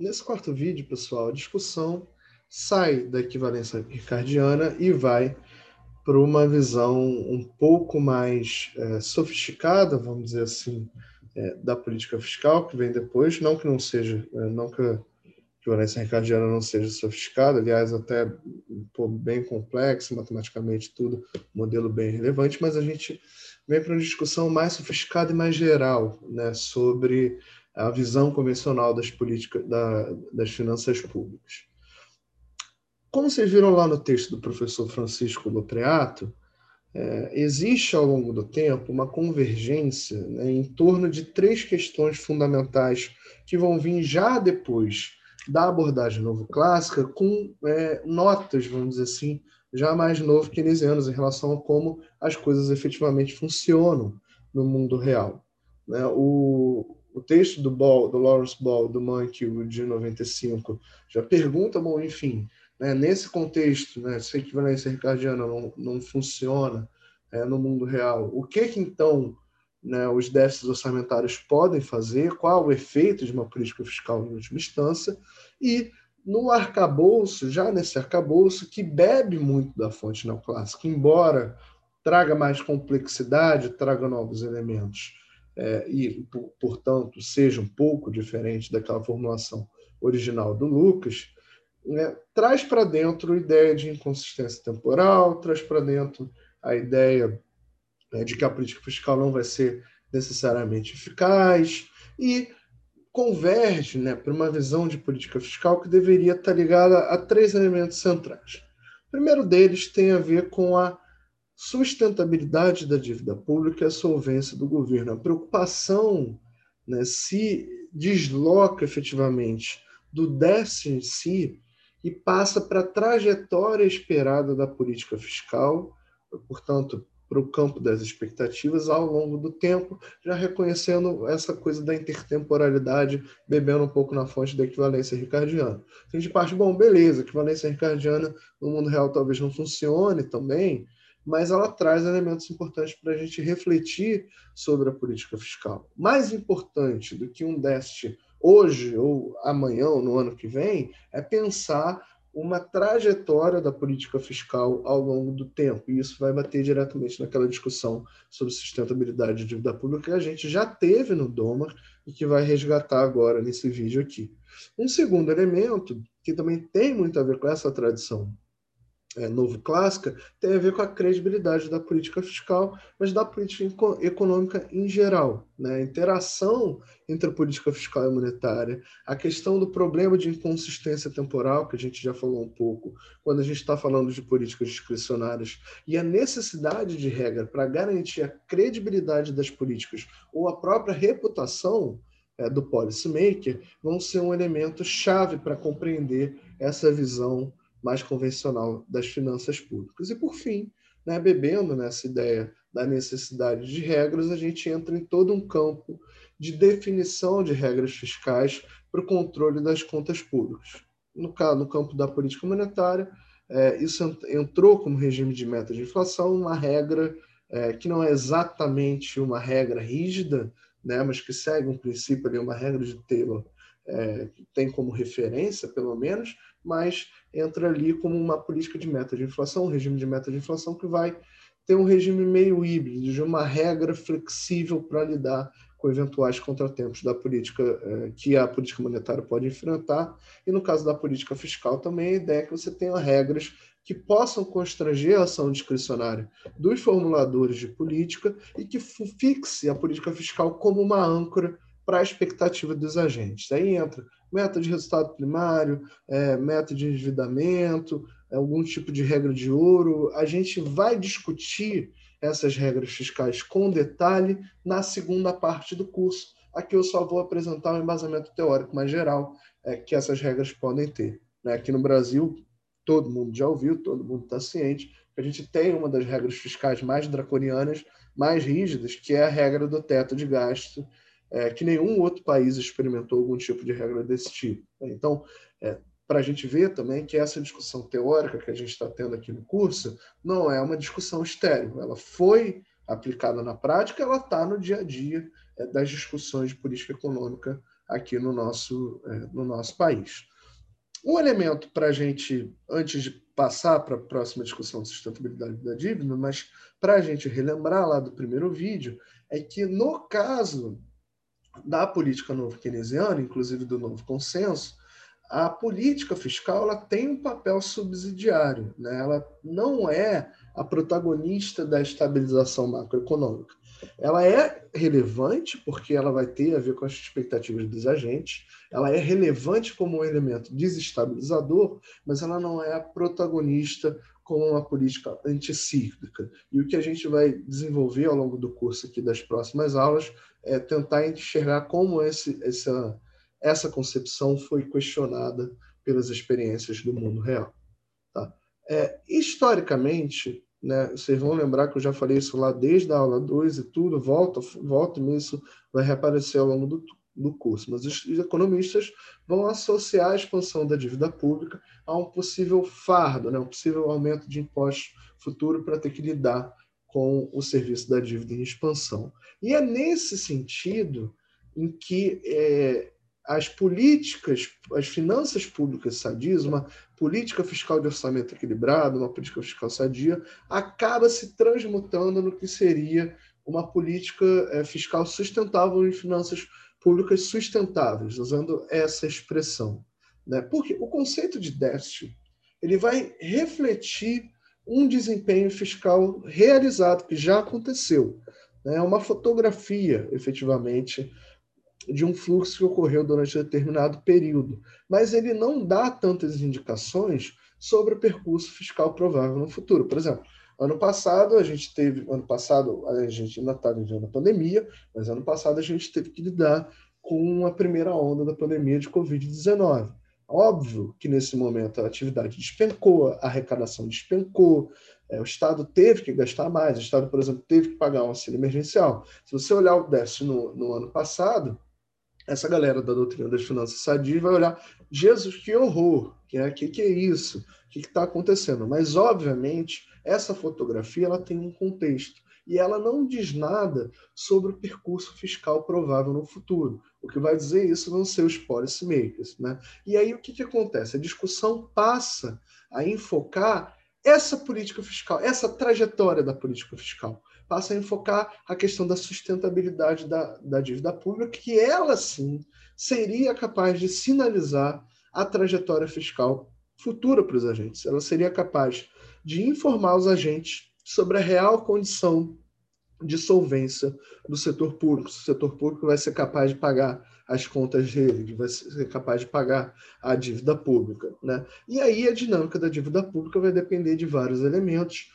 Nesse quarto vídeo, pessoal, a discussão sai da equivalência ricardiana e vai para uma visão um pouco mais é, sofisticada, vamos dizer assim, é, da política fiscal que vem depois. Não que não seja, é, não que a equivalência ricardiana não seja sofisticada, aliás, até pô, bem complexo, matematicamente tudo, modelo bem relevante, mas a gente vem para uma discussão mais sofisticada e mais geral né, sobre a visão convencional das políticas da, das finanças públicas. Como vocês viram lá no texto do professor Francisco Lopreato, é, existe ao longo do tempo uma convergência né, em torno de três questões fundamentais que vão vir já depois da abordagem novo clássica, com é, notas, vamos dizer assim, já mais novo keynesianos em relação a como as coisas efetivamente funcionam no mundo real. Né? O, o texto do Ball, do Lawrence Ball, do Monkey, de 95, já pergunta, bom, enfim, né, nesse contexto, né, se a equivalência ricardiana não, não funciona é, no mundo real, o que que então né, os déficits orçamentários podem fazer, qual o efeito de uma política fiscal em última instância, e no arcabouço, já nesse arcabouço, que bebe muito da fonte neoclássica, embora traga mais complexidade, traga novos elementos, é, e, portanto, seja um pouco diferente daquela formulação original do Lucas, né, traz para dentro a ideia de inconsistência temporal, traz para dentro a ideia né, de que a política fiscal não vai ser necessariamente eficaz e converge né, para uma visão de política fiscal que deveria estar ligada a três elementos centrais. O primeiro deles tem a ver com a sustentabilidade da dívida pública e a solvência do governo. A preocupação né, se desloca efetivamente do déficit em si e passa para a trajetória esperada da política fiscal, portanto, para o campo das expectativas ao longo do tempo, já reconhecendo essa coisa da intertemporalidade, bebendo um pouco na fonte da equivalência ricardiana. A gente parte, bom, beleza, equivalência ricardiana no mundo real talvez não funcione também, mas ela traz elementos importantes para a gente refletir sobre a política fiscal. Mais importante do que um déficit hoje ou amanhã ou no ano que vem é pensar uma trajetória da política fiscal ao longo do tempo. E isso vai bater diretamente naquela discussão sobre sustentabilidade de dívida pública que a gente já teve no DOMA e que vai resgatar agora nesse vídeo aqui. Um segundo elemento, que também tem muito a ver com essa tradição é, novo clássica tem a ver com a credibilidade da política fiscal, mas da política econômica em geral. Né? A interação entre a política fiscal e monetária, a questão do problema de inconsistência temporal, que a gente já falou um pouco, quando a gente está falando de políticas discricionárias, e a necessidade de regra para garantir a credibilidade das políticas ou a própria reputação é, do policymaker, vão ser um elemento chave para compreender essa visão mais convencional das finanças públicas. E, por fim, né, bebendo nessa ideia da necessidade de regras, a gente entra em todo um campo de definição de regras fiscais para o controle das contas públicas. No, no campo da política monetária, é, isso entrou como regime de meta de inflação, uma regra é, que não é exatamente uma regra rígida, né, mas que segue um princípio ali, uma regra de Taylor, é, que tem como referência, pelo menos, mas entra ali como uma política de meta de inflação, um regime de meta de inflação que vai ter um regime meio híbrido, de uma regra flexível para lidar com eventuais contratempos da política eh, que a política monetária pode enfrentar. E no caso da política fiscal também a ideia é que você tenha regras que possam constranger a ação discricionária dos formuladores de política e que fixe a política fiscal como uma âncora para a expectativa dos agentes. Aí entra meta de resultado primário, é, meta de endividamento, é, algum tipo de regra de ouro. A gente vai discutir essas regras fiscais com detalhe na segunda parte do curso. Aqui eu só vou apresentar um embasamento teórico mais geral é, que essas regras podem ter. Né? Aqui no Brasil, todo mundo já ouviu, todo mundo está ciente, que a gente tem uma das regras fiscais mais draconianas, mais rígidas, que é a regra do teto de gasto, é, que nenhum outro país experimentou algum tipo de regra desse tipo. Né? Então, é, para a gente ver também que essa discussão teórica que a gente está tendo aqui no curso não é uma discussão estéril, ela foi aplicada na prática, ela está no dia a dia é, das discussões de política econômica aqui no nosso, é, no nosso país. Um elemento para a gente, antes de passar para a próxima discussão de sustentabilidade da dívida, mas para a gente relembrar lá do primeiro vídeo, é que no caso da política novo keynesiana, inclusive do novo consenso, a política fiscal ela tem um papel subsidiário, né? ela não é a protagonista da estabilização macroeconômica. Ela é relevante porque ela vai ter a ver com as expectativas dos agentes, ela é relevante como um elemento desestabilizador, mas ela não é a protagonista como uma política anticíclica. E o que a gente vai desenvolver ao longo do curso aqui das próximas aulas é tentar enxergar como esse, essa, essa concepção foi questionada pelas experiências do mundo real. Tá? É, historicamente, né, vocês vão lembrar que eu já falei isso lá desde a aula 2 e tudo, volta, volta isso vai reaparecer ao longo do, do curso. Mas os economistas vão associar a expansão da dívida pública a um possível fardo, né, um possível aumento de impostos futuro para ter que lidar com o serviço da dívida em expansão. E é nesse sentido em que é, as políticas, as finanças públicas sadias, uma política fiscal de orçamento equilibrado, uma política fiscal sadia, acaba se transmutando no que seria uma política é, fiscal sustentável em finanças públicas sustentáveis, usando essa expressão. Né? Porque o conceito de déficit ele vai refletir um desempenho fiscal realizado, que já aconteceu. Né? É uma fotografia, efetivamente, de um fluxo que ocorreu durante determinado período, mas ele não dá tantas indicações sobre o percurso fiscal provável no futuro. Por exemplo, ano passado a gente teve, ano passado a gente ainda está vivendo a pandemia, mas ano passado a gente teve que lidar com a primeira onda da pandemia de Covid-19. Óbvio que nesse momento a atividade despencou, a arrecadação despencou, é, o Estado teve que gastar mais, o Estado, por exemplo, teve que pagar um auxílio emergencial. Se você olhar o déficit no, no ano passado, essa galera da doutrina das finanças sadias vai olhar, Jesus, que horror, que é, que, que é isso? O que está acontecendo? Mas, obviamente, essa fotografia ela tem um contexto e ela não diz nada sobre o percurso fiscal provável no futuro. O que vai dizer isso vão ser os policymakers. Né? E aí o que, que acontece? A discussão passa a enfocar essa política fiscal, essa trajetória da política fiscal passa a enfocar a questão da sustentabilidade da, da dívida pública, que ela sim seria capaz de sinalizar a trajetória fiscal futura para os agentes. Ela seria capaz de informar os agentes sobre a real condição de solvência do setor público. Se o setor público vai ser capaz de pagar as contas dele, vai ser capaz de pagar a dívida pública. Né? E aí a dinâmica da dívida pública vai depender de vários elementos,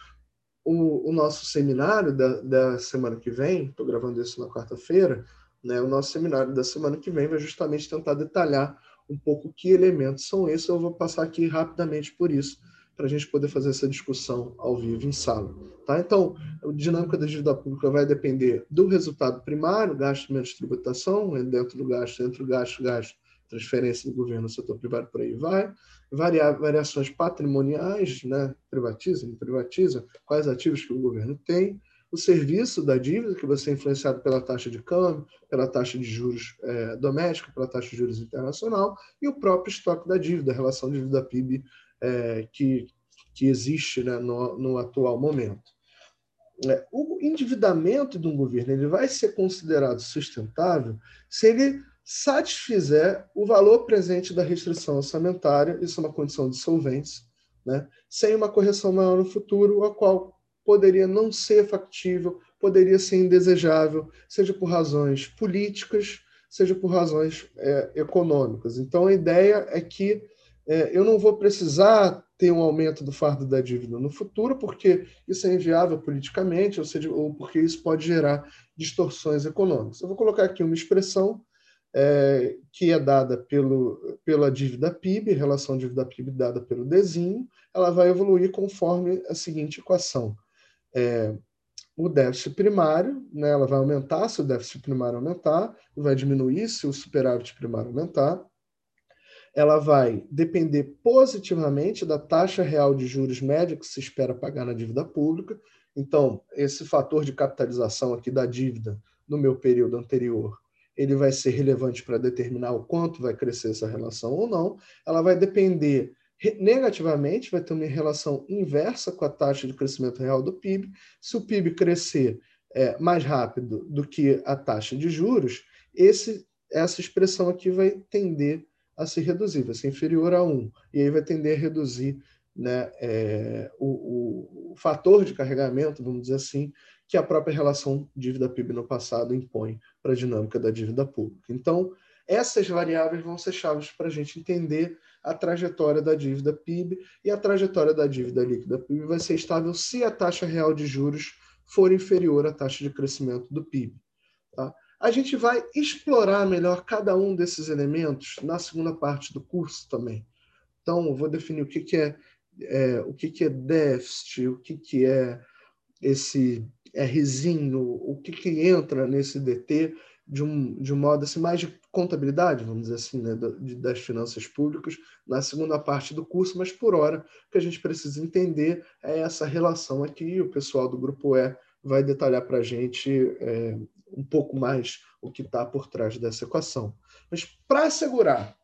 o, o nosso seminário da, da semana que vem, estou gravando isso na quarta-feira, né, o nosso seminário da semana que vem vai justamente tentar detalhar um pouco que elementos são esses. Eu vou passar aqui rapidamente por isso, para a gente poder fazer essa discussão ao vivo em sala. Tá? Então, a dinâmica da dívida pública vai depender do resultado primário, gasto menos tributação, dentro do gasto, dentro do gasto, gasto, transferência do governo no setor privado, por aí vai variações patrimoniais, né? privatiza, não privatiza, quais ativos que o governo tem, o serviço da dívida, que vai ser influenciado pela taxa de câmbio, pela taxa de juros é, doméstica, pela taxa de juros internacional, e o próprio estoque da dívida, a relação dívida-PIB é, que, que existe né, no, no atual momento. É, o endividamento de um governo ele vai ser considerado sustentável se ele satisfizer o valor presente da restrição orçamentária, isso é uma condição de solvência, né, sem uma correção maior no futuro, a qual poderia não ser factível, poderia ser indesejável, seja por razões políticas, seja por razões é, econômicas. Então, a ideia é que é, eu não vou precisar ter um aumento do fardo da dívida no futuro, porque isso é inviável politicamente, ou seja, ou porque isso pode gerar distorções econômicas. Eu vou colocar aqui uma expressão é, que é dada pelo, pela dívida PIB, relação dívida PIB dada pelo desenho, ela vai evoluir conforme a seguinte equação. É, o déficit primário, né, ela vai aumentar se o déficit primário aumentar, vai diminuir se o superávit primário aumentar. Ela vai depender positivamente da taxa real de juros média que se espera pagar na dívida pública. Então, esse fator de capitalização aqui da dívida no meu período anterior ele vai ser relevante para determinar o quanto vai crescer essa relação ou não. Ela vai depender negativamente, vai ter uma relação inversa com a taxa de crescimento real do PIB. Se o PIB crescer é, mais rápido do que a taxa de juros, esse, essa expressão aqui vai tender a se reduzir, vai ser inferior a 1, e aí vai tender a reduzir né, é, o, o, fator de carregamento, vamos dizer assim, que a própria relação dívida-PIB no passado impõe para a dinâmica da dívida pública. Então, essas variáveis vão ser chaves para a gente entender a trajetória da dívida PIB e a trajetória da dívida líquida PIB vai ser estável se a taxa real de juros for inferior à taxa de crescimento do PIB. Tá? A gente vai explorar melhor cada um desses elementos na segunda parte do curso também. Então, eu vou definir o que, que é, é, o que, que é déficit, o que, que é esse Rzinho, o que, que entra nesse DT de um, de um modo assim, mais de contabilidade, vamos dizer assim, né, das finanças públicas, na segunda parte do curso, mas por hora o que a gente precisa entender é essa relação aqui. O pessoal do grupo E vai detalhar para a gente é, um pouco mais o que está por trás dessa equação. Mas para assegurar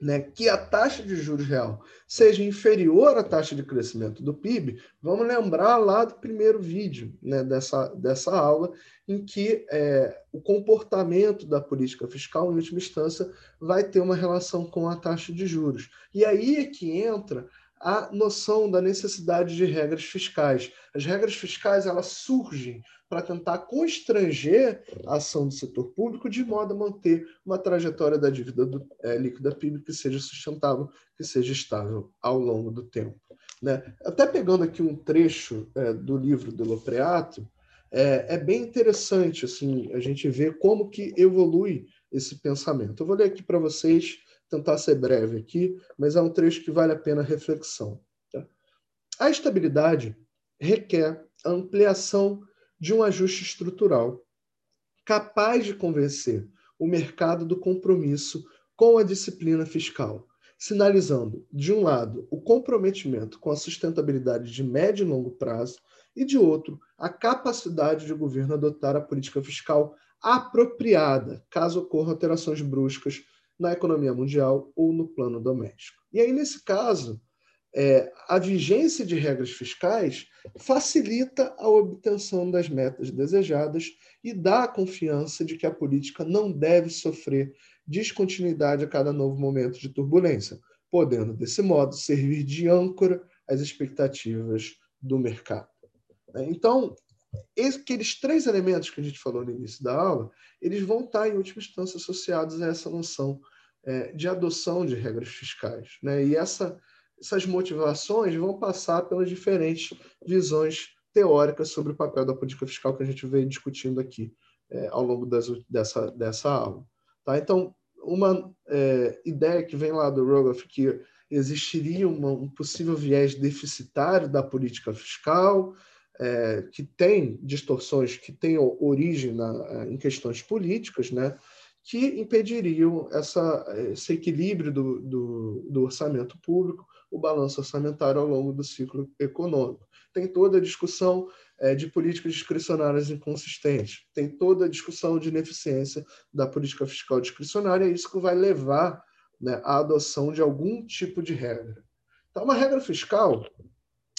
né, que a taxa de juros real seja inferior à taxa de crescimento do PIB, vamos lembrar lá do primeiro vídeo né, dessa, dessa aula, em que é, o comportamento da política fiscal, em última instância, vai ter uma relação com a taxa de juros. E aí é que entra a noção da necessidade de regras fiscais. As regras fiscais elas surgem para tentar constranger a ação do setor público de modo a manter uma trajetória da dívida do, é, líquida PIB que seja sustentável, que seja estável ao longo do tempo. Né? Até pegando aqui um trecho é, do livro do Lopreato, é, é, bem interessante assim a gente ver como que evolui esse pensamento. Eu vou ler aqui para vocês, tentar ser breve aqui, mas é um trecho que vale a pena reflexão. Tá? A estabilidade requer a ampliação de um ajuste estrutural capaz de convencer o mercado do compromisso com a disciplina fiscal, sinalizando, de um lado, o comprometimento com a sustentabilidade de médio e longo prazo, e, de outro, a capacidade de o governo adotar a política fiscal apropriada, caso ocorram alterações bruscas na economia mundial ou no plano doméstico. E aí, nesse caso, é, a vigência de regras fiscais facilita a obtenção das metas desejadas e dá a confiança de que a política não deve sofrer descontinuidade a cada novo momento de turbulência, podendo, desse modo, servir de âncora às expectativas do mercado. Então, aqueles três elementos que a gente falou no início da aula, eles vão estar, em última instância, associados a essa noção é, de adoção de regras fiscais. Né? E essa essas motivações vão passar pelas diferentes visões teóricas sobre o papel da política fiscal que a gente veio discutindo aqui é, ao longo das, dessa, dessa aula. Tá? Então, uma é, ideia que vem lá do Rogoff que existiria uma, um possível viés deficitário da política fiscal, é, que tem distorções que têm origem na, em questões políticas, né? que impediriam essa, esse equilíbrio do, do, do, orçamento público, o balanço orçamentário ao longo do ciclo econômico. Tem toda a discussão é, de políticas discricionárias inconsistentes, tem toda a discussão de ineficiência da política fiscal discricionária, e isso que vai levar né, à adoção de algum tipo de regra. Então, uma regra fiscal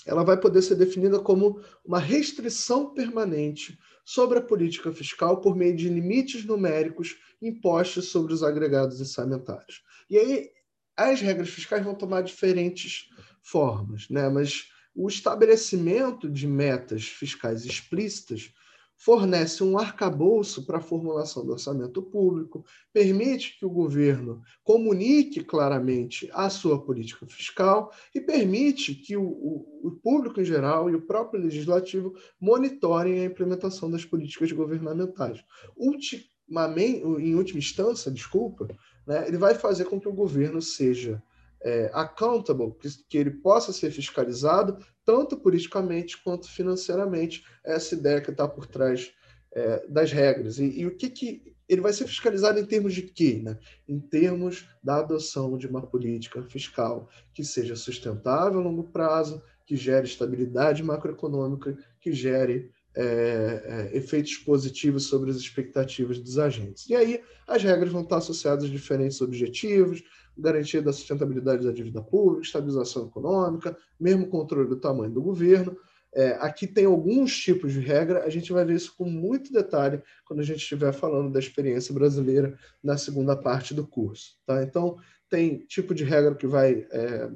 ela vai poder ser definida como uma restrição permanente sobre a política fiscal por meio de limites numéricos impostos sobre os agregados orçamentários. E aí as regras fiscais vão tomar diferentes formas, né? mas o estabelecimento de metas fiscais explícitas fornece um arcabouço para a formulação do orçamento público, permite que o governo comunique claramente a sua política fiscal e permite que o, o, o público em geral e o próprio legislativo monitorem a implementação das políticas governamentais. Ultimamente, em última instância, desculpa, né, ele vai fazer com que o governo seja é, accountable, que, que ele possa ser fiscalizado, tanto politicamente quanto financeiramente, essa ideia que está por trás é, das regras. E, e, o que, que ele vai ser fiscalizado em termos de quê? Né? Em termos da adoção de uma política fiscal que seja sustentável a longo prazo, que gere estabilidade macroeconômica, que gere é, é, efeitos positivos sobre as expectativas dos agentes. E aí as regras vão estar associadas a diferentes objetivos, garantia da sustentabilidade da dívida pública, estabilização econômica, mesmo controle do tamanho do governo. É, aqui tem alguns tipos de regra, a gente vai ver isso com muito detalhe quando a gente estiver falando da experiência brasileira na segunda parte do curso. Tá? Então, tem tipo de regra que vai é,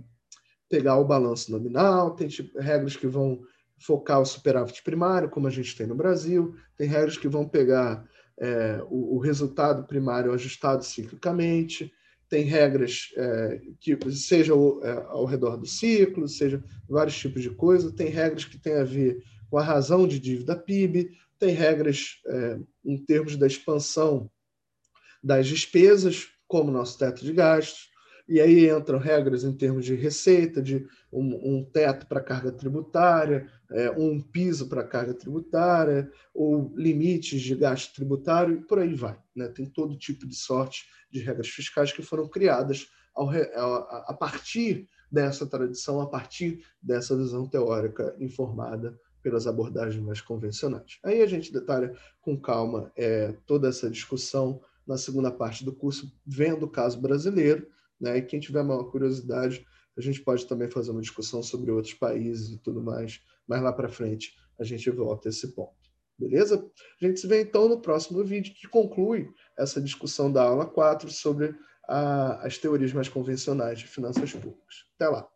pegar o balanço nominal, tem tipo, regras que vão focar o superávit primário, como a gente tem no Brasil, tem regras que vão pegar é, o, o, resultado primário ajustado ciclicamente, tem regras é, que seja ao, é, ao redor do ciclo, seja vários tipos de coisa, tem regras que têm a ver com a razão de dívida PIB, tem regras é, em termos da expansão das despesas, como nosso teto de gastos, e aí entram regras em termos de receita, de um, um teto para carga tributária, é, um piso para carga tributária, ou limites de gasto tributário, e por aí vai. Né? Tem todo tipo de sorte de regras fiscais que foram criadas ao, a, a partir dessa tradição, a partir dessa visão teórica informada pelas abordagens mais convencionais. Aí a gente detalha com calma é, toda essa discussão na segunda parte do curso, vendo o caso brasileiro, né? E quem tiver maior curiosidade, a gente pode também fazer uma discussão sobre outros países e tudo mais. Mas lá para frente a gente volta a esse ponto. Beleza? A gente se vê então no próximo vídeo que conclui essa discussão da aula 4 sobre a, as teorias mais convencionais de finanças públicas. Até lá!